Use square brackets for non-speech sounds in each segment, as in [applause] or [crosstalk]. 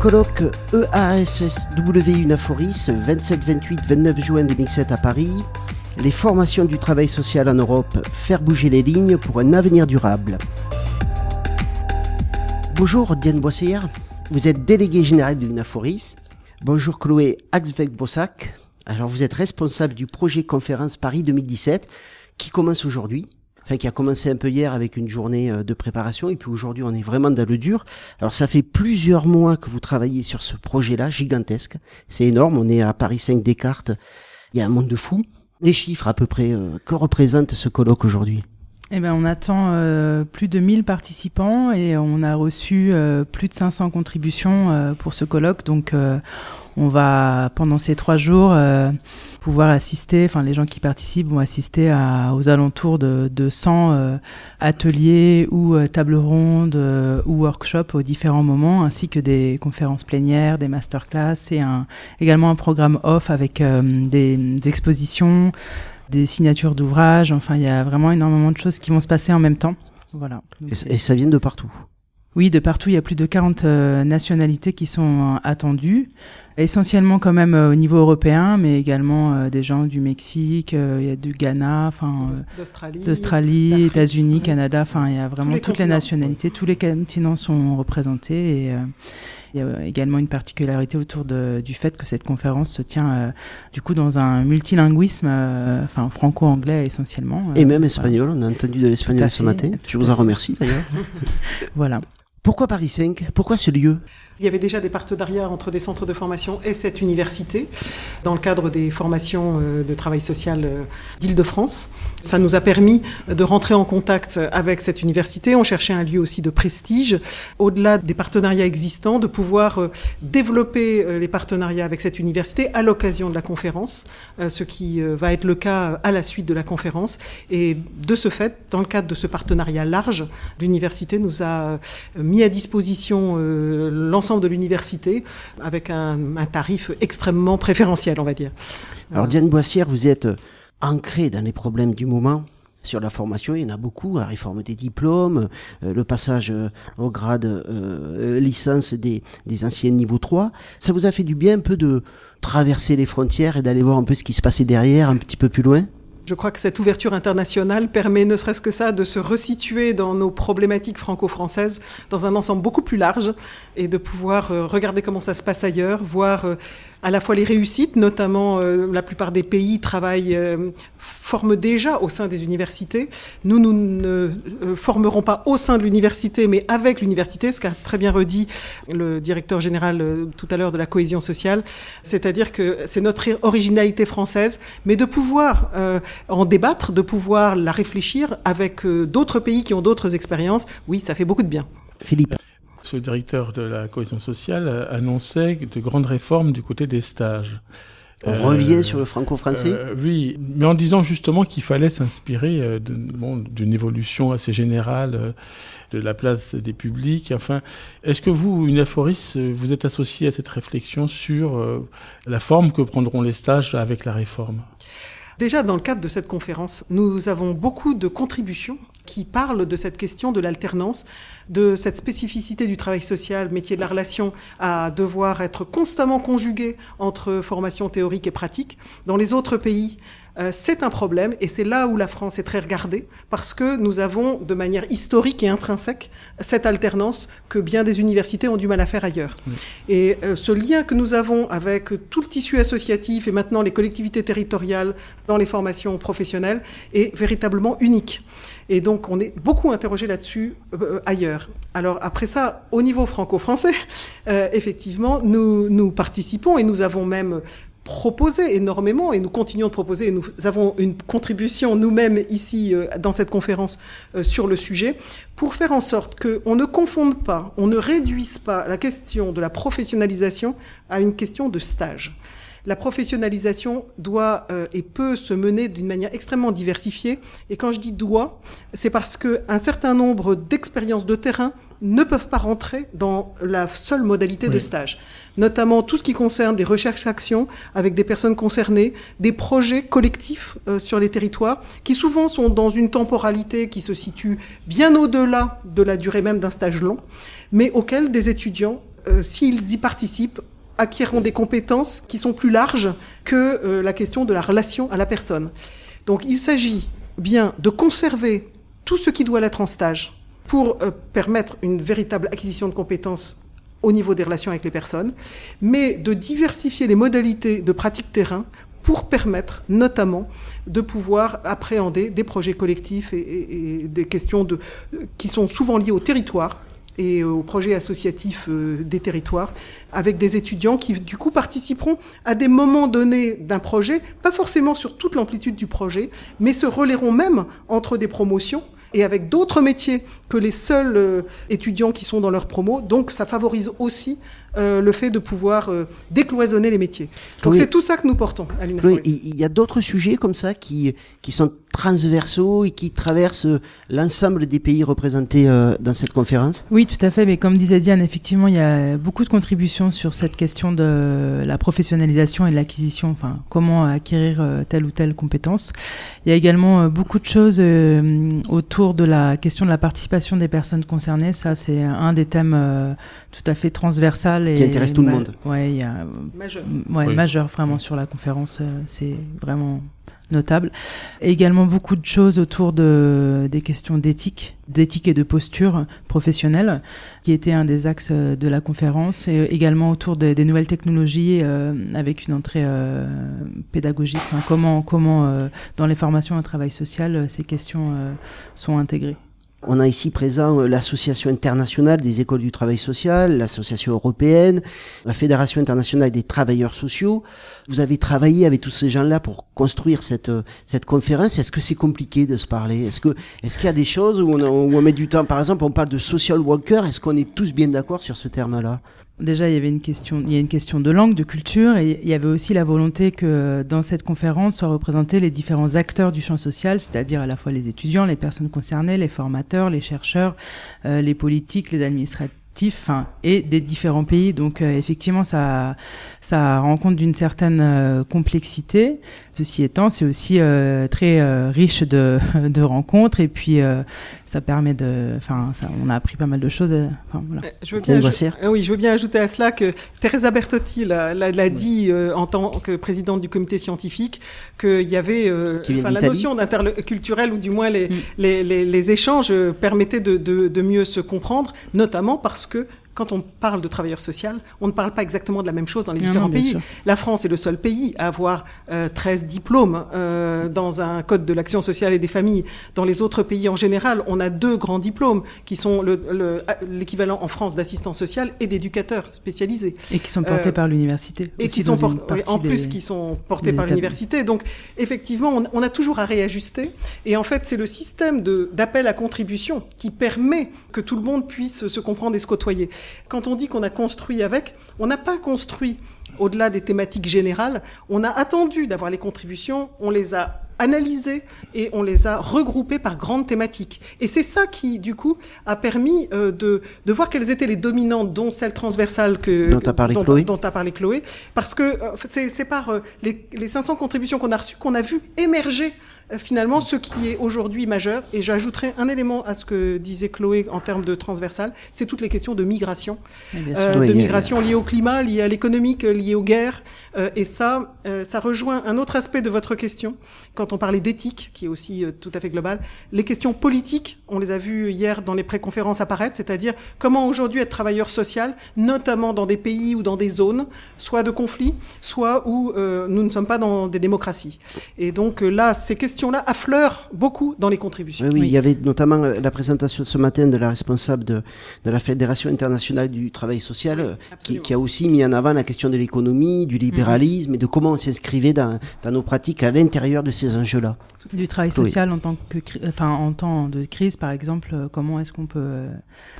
Colloque EASSW Unaforis, 27, 28, 29 juin 2007 à Paris. Les formations du travail social en Europe, faire bouger les lignes pour un avenir durable. Bonjour Diane Boissière, vous êtes déléguée générale de Unaforis. Bonjour Chloé Axvec-Bossac. Alors vous êtes responsable du projet conférence Paris 2017 qui commence aujourd'hui enfin qui a commencé un peu hier avec une journée euh, de préparation et puis aujourd'hui on est vraiment dans le dur. Alors ça fait plusieurs mois que vous travaillez sur ce projet-là gigantesque, c'est énorme, on est à Paris 5 Descartes, il y a un monde de fous. Les chiffres à peu près, euh, que représente ce colloque aujourd'hui? Eh ben, on attend euh, plus de 1000 participants et on a reçu plus de 500 contributions pour ce colloque. Donc, on va, pendant ces trois jours, pouvoir assister, enfin les gens qui participent vont assister à, aux alentours de, de 100 euh, ateliers ou euh, tables rondes euh, ou workshops aux différents moments, ainsi que des conférences plénières, des masterclass et un, également un programme off avec des, des, expositions, des signatures d'ouvrages. Enfin, il y a vraiment énormément de choses qui vont se passer en même temps. Voilà. et ça vient de partout? Oui, de partout, il y a plus de 40 euh, nationalités qui sont euh, attendues, essentiellement quand même euh, au niveau européen, mais également des gens du Mexique, il y a du Ghana, enfin d'Australie, États-Unis, Canada, enfin il y a vraiment toutes les nationalités, tous les continents sont représentés et il y a également une particularité autour de, du fait que cette conférence se tient du coup dans un multilinguisme, enfin franco-anglais essentiellement. Et même espagnol, on a entendu de l'espagnol ce matin. Je vous en remercie d'ailleurs. [laughs] voilà. Pourquoi Paris 5 Pourquoi ce lieu? Il y avait déjà des partenariats entre des centres de formation et cette université dans le cadre des formations euh, de travail social euh, d'Île-de-France. Ça nous a permis de rentrer en contact avec cette université. On cherchait un lieu aussi de prestige. Au-delà des partenariats existants, de pouvoir euh, développer les partenariats avec cette université à l'occasion de la conférence, ce qui va être le cas à la suite de la conférence. Et de ce fait, dans le cadre de ce partenariat large, l'université nous a mis à disposition l'ensemble de l'université avec un, tarif extrêmement préférentiel, on va dire. Alors Diane Boissière, vous êtes ancrée dans les problèmes du moment sur la formation, il y en a beaucoup, la réforme des diplômes, euh, le passage euh, au grade euh, licence des, des anciens niveau 3. Ça vous a fait du bien un peu de traverser les frontières et d'aller voir un peu ce qui se passait derrière, un petit peu plus loin? Je crois que cette ouverture internationale permet ne serait-ce que ça de se resituer dans nos problématiques franco-françaises dans un ensemble beaucoup plus large et de pouvoir euh, regarder comment ça se passe ailleurs, voir euh, à la fois les réussites, notamment euh, la plupart des pays travaillent, euh, forment déjà au sein des universités. Nous, nous ne euh, formerons pas au sein de l'université, mais avec l'université, ce qu'a très bien redit le directeur général tout à l'heure de la cohésion sociale. C'est-à-dire que c'est notre originalité française, mais de pouvoir en débattre, de pouvoir la réfléchir avec d'autres pays qui ont d'autres expériences, oui, ça fait beaucoup de bien. Philippe ce directeur de la cohésion sociale annonçait de grandes réformes du côté des stages. On revient sur le franco-français euh, Oui, mais en disant justement qu'il fallait s'inspirer euh, d'une évolution assez générale euh, de la place des publics. Enfin, est-ce que vous, une aphoris, vous êtes associé à cette réflexion sur la forme que prendront les stages avec la réforme? Déjà, dans le cadre de cette conférence, nous avons beaucoup de contributions qui parlent de cette question de l'alternance, de cette spécificité du travail social, métier de la relation, à devoir être constamment conjugué entre formation théorique et pratique. Dans les autres pays, euh, c'est un problème et c'est là où la France est très regardée parce que nous avons de manière historique et intrinsèque cette alternance que bien des universités ont du mal à faire ailleurs. Et euh, ce lien que nous avons avec tout le tissu associatif et maintenant les collectivités territoriales dans les formations professionnelles est véritablement unique. Et donc, on est beaucoup interrogé là-dessus euh, ailleurs. Alors, après ça, au niveau franco-français, [laughs] effectivement, nous, nous participons et nous avons même proposer énormément et nous continuons de proposer et nous avons une contribution nous-mêmes ici euh, dans cette conférence euh, sur le sujet pour faire en sorte qu'on ne confonde pas, on ne réduise pas la question de la professionnalisation à une question de stage. La professionnalisation doit euh, et peut se mener d'une manière extrêmement diversifiée. Et quand je dis doit, c'est parce qu'un certain nombre d'expériences de terrain ne peuvent pas rentrer dans la seule modalité de stage. Notamment tout ce qui concerne des recherches-actions avec des personnes concernées, des projets collectifs euh, sur les territoires, qui souvent sont dans une temporalité qui se situe bien au-delà de la durée même d'un stage long, mais auxquels des étudiants s'ils y participent, acquierront des compétences qui sont plus larges que la question de la relation à la personne. Donc il s'agit bien de conserver tout ce qui doit l'être en stage pour permettre une véritable acquisition de compétences au niveau des relations avec les personnes, mais de diversifier les modalités de pratique terrain pour permettre notamment de pouvoir appréhender des projets collectifs et, des questions qui sont souvent liées au territoire et aux projets associatifs euh, des territoires, avec des étudiants qui, du coup, participeront à des moments donnés d'un projet, pas forcément sur toute l'amplitude du projet, mais se relayeront même entre des promotions et avec d'autres métiers que les seuls euh, étudiants qui sont dans leur promo. Donc ça favorise aussi euh, le fait de pouvoir euh, décloisonner les métiers. Donc c'est tout ça que nous portons à l'université. Il y a d'autres sujets comme ça qui, qui sont transversaux et qui traversent l'ensemble des pays représentés dans cette conférence? Oui, tout à fait. Mais comme disait Diane, effectivement, il y a beaucoup de contributions sur cette question de la professionnalisation et de l'acquisition, enfin, comment acquérir telle ou telle compétence. Il y a également beaucoup de choses autour de la question de la participation des personnes concernées. Ça, c'est un des thèmes tout à fait transversal. Et, qui intéresse tout le monde. Ouais, il y a, majeur. Ouais, majeur vraiment sur la conférence. Euh, c'est vraiment notable. Et également beaucoup de choses autour de, des questions d'éthique, d'éthique et de posture professionnelle, qui était un des axes euh, de la conférence, et également autour des nouvelles technologies euh, avec une entrée pédagogique. comment, comment dans les formations en travail social, ces questions sont intégrées. On a ici présent euh, l'Association internationale des écoles du travail social, l'Association européenne, la Fédération internationale des travailleurs sociaux. Vous avez travaillé avec tous ces gens-là pour construire cette, euh, cette conférence. Est-ce que c'est compliqué de se parler? Est-ce que est-ce qu'il y a des choses où on, où on met du temps? Par exemple, on parle de social worker. Est-ce qu'on est tous bien d'accord sur ce terme-là? Déjà, il y avait une question, il y a une question de langue, de culture, et il y avait aussi la volonté que dans cette conférence soient représentés les différents acteurs du champ social, c'est-à-dire à la fois les étudiants, les personnes concernées, les formateurs, les chercheurs, euh, les politiques, les administrateurs et des différents pays. Donc euh, effectivement, ça, ça rencontre d'une certaine euh, complexité. Ceci étant, c'est aussi euh, très riche de, [laughs] de, rencontres et puis ça permet de, enfin, on a appris pas mal de choses. voilà. Je veux bien, oui, je veux bien ajouter à cela que Teresa Bertotti l'a dit en tant que présidente du comité scientifique qu'il y avait la notion d'interculturel ou du moins les, mm. les, les, les, échanges permettaient de, de, de mieux se comprendre, notamment parce que quand on parle de travailleur social, on ne parle pas exactement de la même chose dans les différents pays. La France est le seul pays à avoir 13 euh, diplômes euh, dans un code de l'action sociale et des familles. Dans les autres pays en général, on a deux grands diplômes qui sont l'équivalent en France d'assistant social et d'éducateur spécialisé. Et qui sont portés euh, par l'université. Et qui sont en plus qui sont portés par l'université. Donc effectivement, on, on, a toujours à réajuster. Et en fait, c'est le système d'appel à contribution qui permet que tout le monde puisse se comprendre et se côtoyer. Quand on dit qu'on a construit avec, on n'a pas construit au-delà des thématiques générales, on a attendu d'avoir les contributions, on les a analysées et on les a regroupées par grandes thématiques. Et c'est ça qui, du coup, a permis euh, de, voir quelles étaient les dominantes, dont celle transversale que, dont a parlé Chloé. Dont a parlé Chloé parce que euh, c'est par euh, les, les 500 contributions qu'on a reçues qu'on a vu émerger finalement ce qui est aujourd'hui majeur, et j'ajouterai un élément à ce que disait Chloé en termes de transversal, c'est toutes les questions de migration, euh, de migration liées au climat, liées à l'économique, liées aux guerres, euh, et ça, ça rejoint un autre aspect de votre question, quand on parlait d'éthique, qui est aussi tout à fait global, les questions politiques, on les a vues hier dans les préconférences apparaître, c'est-à-dire comment aujourd'hui être travailleur social, notamment dans des pays ou dans des zones, soit de conflit, soit où nous ne sommes pas dans des démocraties. Et donc là, ces questions là affleurent beaucoup dans les contributions. Oui, il y avait notamment euh, la présentation ce matin de la responsable de, de la Fédération internationale du travail social, euh, qui, qui, a aussi mis en avant la question de l'économie, du libéralisme et de comment on s'inscrivait dans, dans nos pratiques à l'intérieur de ces enjeux-là. Du travail social en tant que, enfin, en temps de crise, par exemple, euh, comment est-ce qu'on peut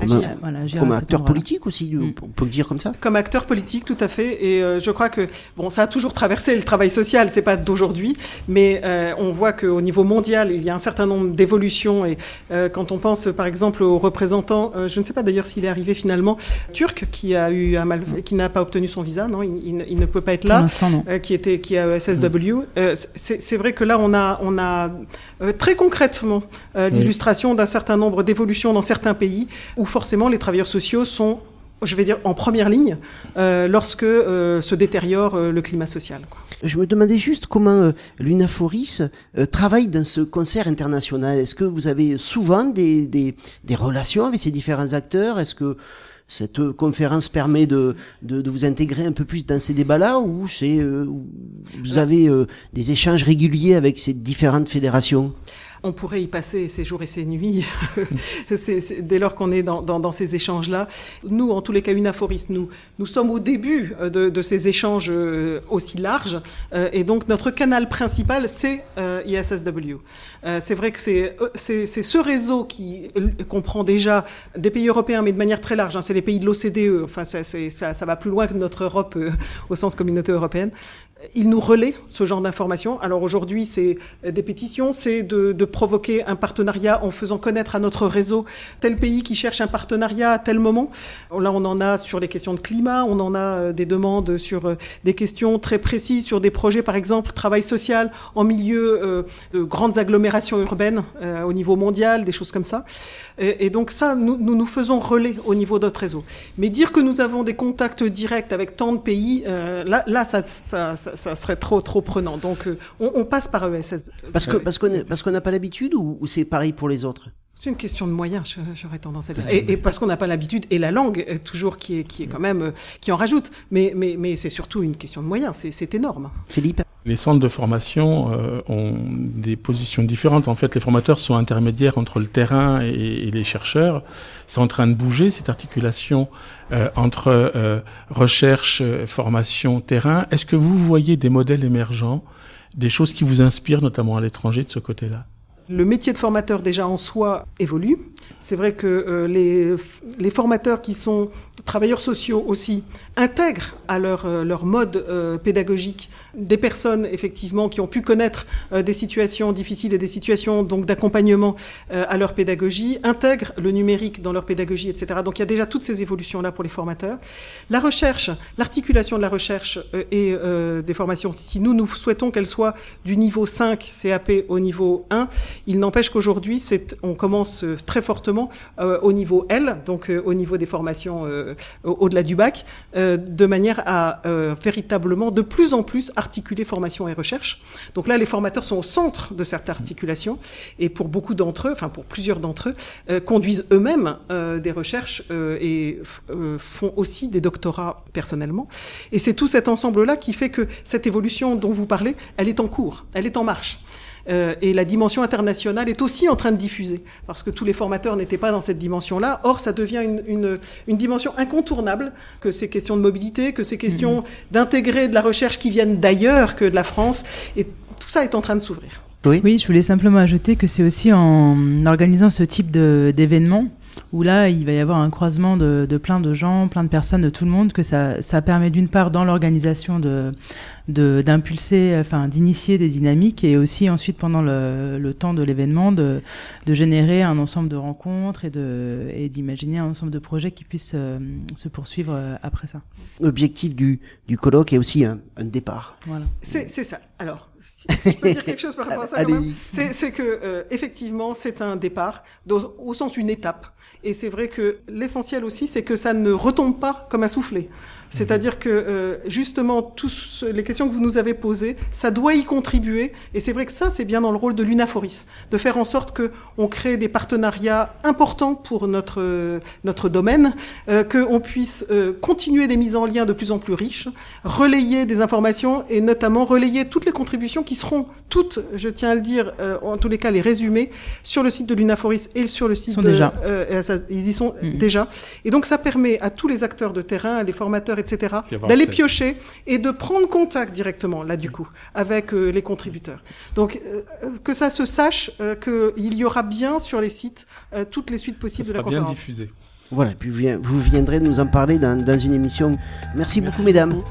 agir, voilà, agir Comme acteur politique aussi, mm. on peut le dire comme ça. Comme acteur politique, tout à fait. Et je crois que bon, ça a toujours traversé le travail social. C'est pas d'aujourd'hui, mais on voit que au niveau mondial, il y a un certain nombre d'évolutions. Et euh, quand on pense, par exemple, aux représentants, euh, je ne sais pas d'ailleurs s'il est arrivé finalement, turc, qui a eu un mal, qui n'a pas obtenu son visa, non, il, ne peut pas être là, euh, qui était, qui a SSW. C'est vrai que là, on a, on a très concrètement l'illustration d'un certain nombre d'évolutions dans certains pays où forcément les travailleurs sociaux sont je vais dire, en première ligne lorsque se détériore le climat social. Je me demandais juste comment l'UNAFORIS travaille dans ce concert international. Est-ce que vous avez souvent des, des, des relations avec ces différents acteurs? Est-ce que cette euh, conférence permet de, de, de, vous intégrer un peu plus dans ces débats-là? Ou c'est euh, vous avez euh, des échanges réguliers avec ces différentes fédérations? On pourrait y passer ses jours et ses nuits [laughs] dès lors qu'on est dans, ces échanges-là. Nous, en tous les cas, Unaforis, nous, nous sommes au début euh, de, ces échanges euh, aussi larges. Euh, et donc, notre canal principal, c'est ISSW. c'est vrai que c'est ce réseau qui comprend déjà des pays européens, mais de manière très large. Hein. c'est les pays de l'OCDE. Enfin, ça, ça, va plus loin que notre Europe au sens communauté européenne il nous relaie ce genre d'informations. Alors aujourd'hui, c'est des pétitions, c'est de, provoquer un partenariat en faisant connaître à notre réseau tel pays qui cherche un partenariat à tel moment. Là, on en a sur les questions de climat, on en a euh, des demandes sur euh, des questions très précises, sur des projets, par exemple, travail social en milieu euh, de grandes agglomérations urbaines au niveau mondial, des choses comme ça. Et, donc ça, nous, nous, faisons relais au niveau de notre réseau. Mais dire que nous avons des contacts directs avec tant de pays, là, là ça, ça ça, serait trop trop prenant. Donc euh, on, passe par ESS. Parce que parce qu'on parce qu'on n'a pas l'habitude ou, c'est pareil pour les autres? C'est une question de moyens, j'aurais tendance à dire. Et, parce qu'on n'a pas l'habitude, et la langue, euh, toujours, qui est, qui est quand même, euh, qui en rajoute. Mais, mais, mais c'est surtout une question de moyens, c'est énorme. Philippe Les centres de formation ont des positions différentes. En fait, les formateurs sont intermédiaires entre le terrain et, et les chercheurs. C'est en train de bouger, cette articulation euh, entre euh, recherche, euh, formation, terrain. Est-ce que vous voyez des modèles émergents, des choses qui vous inspirent, notamment à l'étranger, de ce côté-là? Le métier de formateur déjà en soi évolue. C'est vrai que les, les, formateurs qui sont travailleurs sociaux aussi intègrent à leur, leur mode pédagogique des personnes effectivement qui ont pu connaître euh, des situations difficiles et des situations donc d'accompagnement euh, à leur pédagogie, intègrent le numérique dans leur pédagogie, etc. Donc il y a déjà toutes ces évolutions là pour les formateurs. La recherche, l'articulation de la recherche euh, et des formations. Si nous nous souhaitons qu'elle soit du niveau 5 CAP au niveau 1, il n'empêche qu'aujourd'hui on commence très fortement au niveau L, donc au niveau des formations au-delà du bac, de manière à véritablement de plus en plus articuler formation et recherche. Donc là, les formateurs sont au centre de cette articulation et pour beaucoup d'entre eux, enfin pour plusieurs d'entre eux, euh, conduisent eux-mêmes euh, des recherches euh, et font aussi des doctorats personnellement. Et c'est tout cet ensemble-là qui fait que cette évolution dont vous parlez, elle est en cours, elle est en marche. Euh, et la dimension internationale est aussi en train de diffuser, parce que tous les formateurs n'étaient pas dans cette dimension-là. Or, ça devient une, une, une, dimension incontournable, que ces questions de mobilité, que ces questions mm-hmm. d'intégrer de la recherche qui viennent d'ailleurs que de la France, et tout ça est en train de s'ouvrir. Oui. oui, je voulais simplement ajouter que c'est aussi en organisant ce type d'événements où là, il va y avoir un croisement de, plein de gens, plein de personnes, de tout le monde, que ça, ça permet d'une part dans l'organisation de d'impulser, enfin d'initier des dynamiques et aussi ensuite pendant le, le temps de l'événement de, de, générer un ensemble de rencontres et de et d'imaginer un ensemble de projets qui puissent euh, se poursuivre euh, après ça. L'objectif du, du colloque est aussi un, un départ. Voilà. C'est ça. Alors, si je peux dire quelque chose par rapport à [laughs] ça, c'est que euh, effectivement c'est un départ au sens une étape et c'est vrai que l'essentiel aussi, c'est que ça ne retombe pas comme un soufflet. C'est-à-dire que euh, justement, toutes les questions que vous nous avez posées, ça doit y contribuer. Et c'est vrai que ça, c'est bien dans le rôle de l'UNAFORIS, de faire en sorte qu'on crée des partenariats importants pour notre, notre domaine, euh, qu'on puisse euh, continuer des mises en lien de plus en plus riches, relayer des informations et notamment relayer toutes les contributions qui seront toutes, je tiens à le dire, euh, en tous les cas les résumés, sur le site de l'UNAFORIS et sur le site ils sont de... Déjà. ils y sont mm-hmm. déjà. Et donc ça permet à tous les acteurs de terrain, les formateurs, etc., d'aller piocher et de prendre contact directement, là, du coup, avec euh, les contributeurs. Donc, euh, que ça se sache euh, qu'il y aura bien sur les sites toutes les suites possibles de la conférence. bien diffusé. Voilà, puis vous viendrez nous en parler dans, une émission. Merci, beaucoup, mesdames.